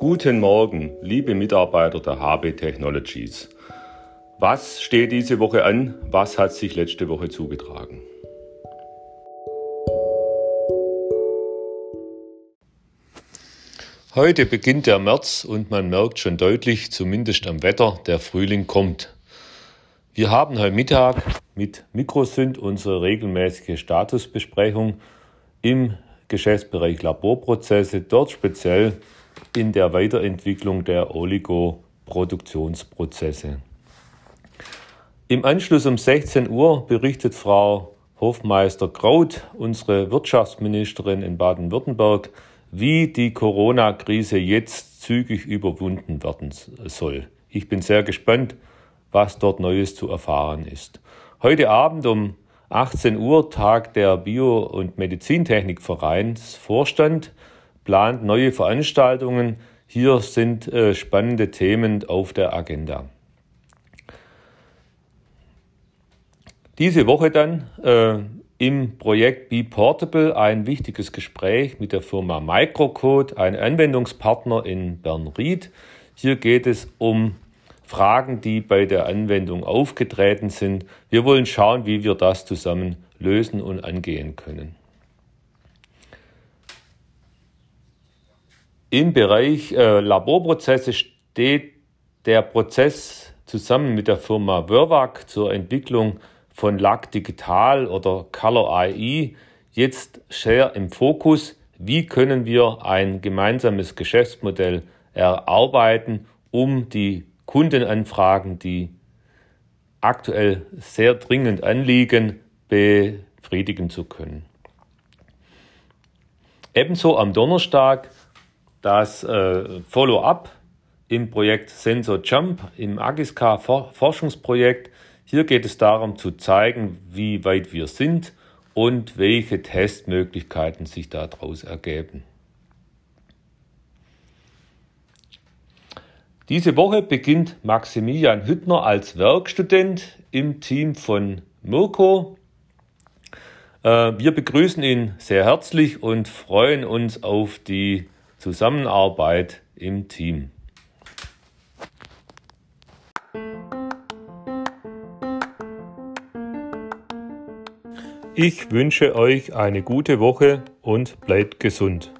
Guten Morgen, liebe Mitarbeiter der HB Technologies. Was steht diese Woche an? Was hat sich letzte Woche zugetragen? Heute beginnt der März und man merkt schon deutlich, zumindest am Wetter, der Frühling kommt. Wir haben heute Mittag mit Mikrosynth unsere regelmäßige Statusbesprechung im Geschäftsbereich Laborprozesse, dort speziell in der Weiterentwicklung der Oligoproduktionsprozesse. Im Anschluss um 16 Uhr berichtet Frau Hofmeister Kraut, unsere Wirtschaftsministerin in Baden-Württemberg, wie die Corona-Krise jetzt zügig überwunden werden soll. Ich bin sehr gespannt, was dort Neues zu erfahren ist. Heute Abend um 18 Uhr tagt der Bio- und Medizintechnikvereinsvorstand, plant neue Veranstaltungen. Hier sind äh, spannende Themen auf der Agenda. Diese Woche dann äh, im Projekt Be Portable ein wichtiges Gespräch mit der Firma Microcode, ein Anwendungspartner in Bernried. Hier geht es um Fragen, die bei der Anwendung aufgetreten sind. Wir wollen schauen, wie wir das zusammen lösen und angehen können. Im Bereich äh, Laborprozesse steht der Prozess zusammen mit der Firma Vervac zur Entwicklung von LAC Digital oder Color AI jetzt sehr im Fokus. Wie können wir ein gemeinsames Geschäftsmodell erarbeiten, um die Kundenanfragen, die aktuell sehr dringend anliegen, befriedigen zu können. Ebenso am Donnerstag das äh, Follow-up im Projekt Sensor Jump im Agiska Forschungsprojekt. Hier geht es darum zu zeigen, wie weit wir sind und welche Testmöglichkeiten sich daraus ergeben. Diese Woche beginnt Maximilian Hüttner als Werkstudent im Team von Mirko. Äh, wir begrüßen ihn sehr herzlich und freuen uns auf die Zusammenarbeit im Team. Ich wünsche euch eine gute Woche und bleibt gesund.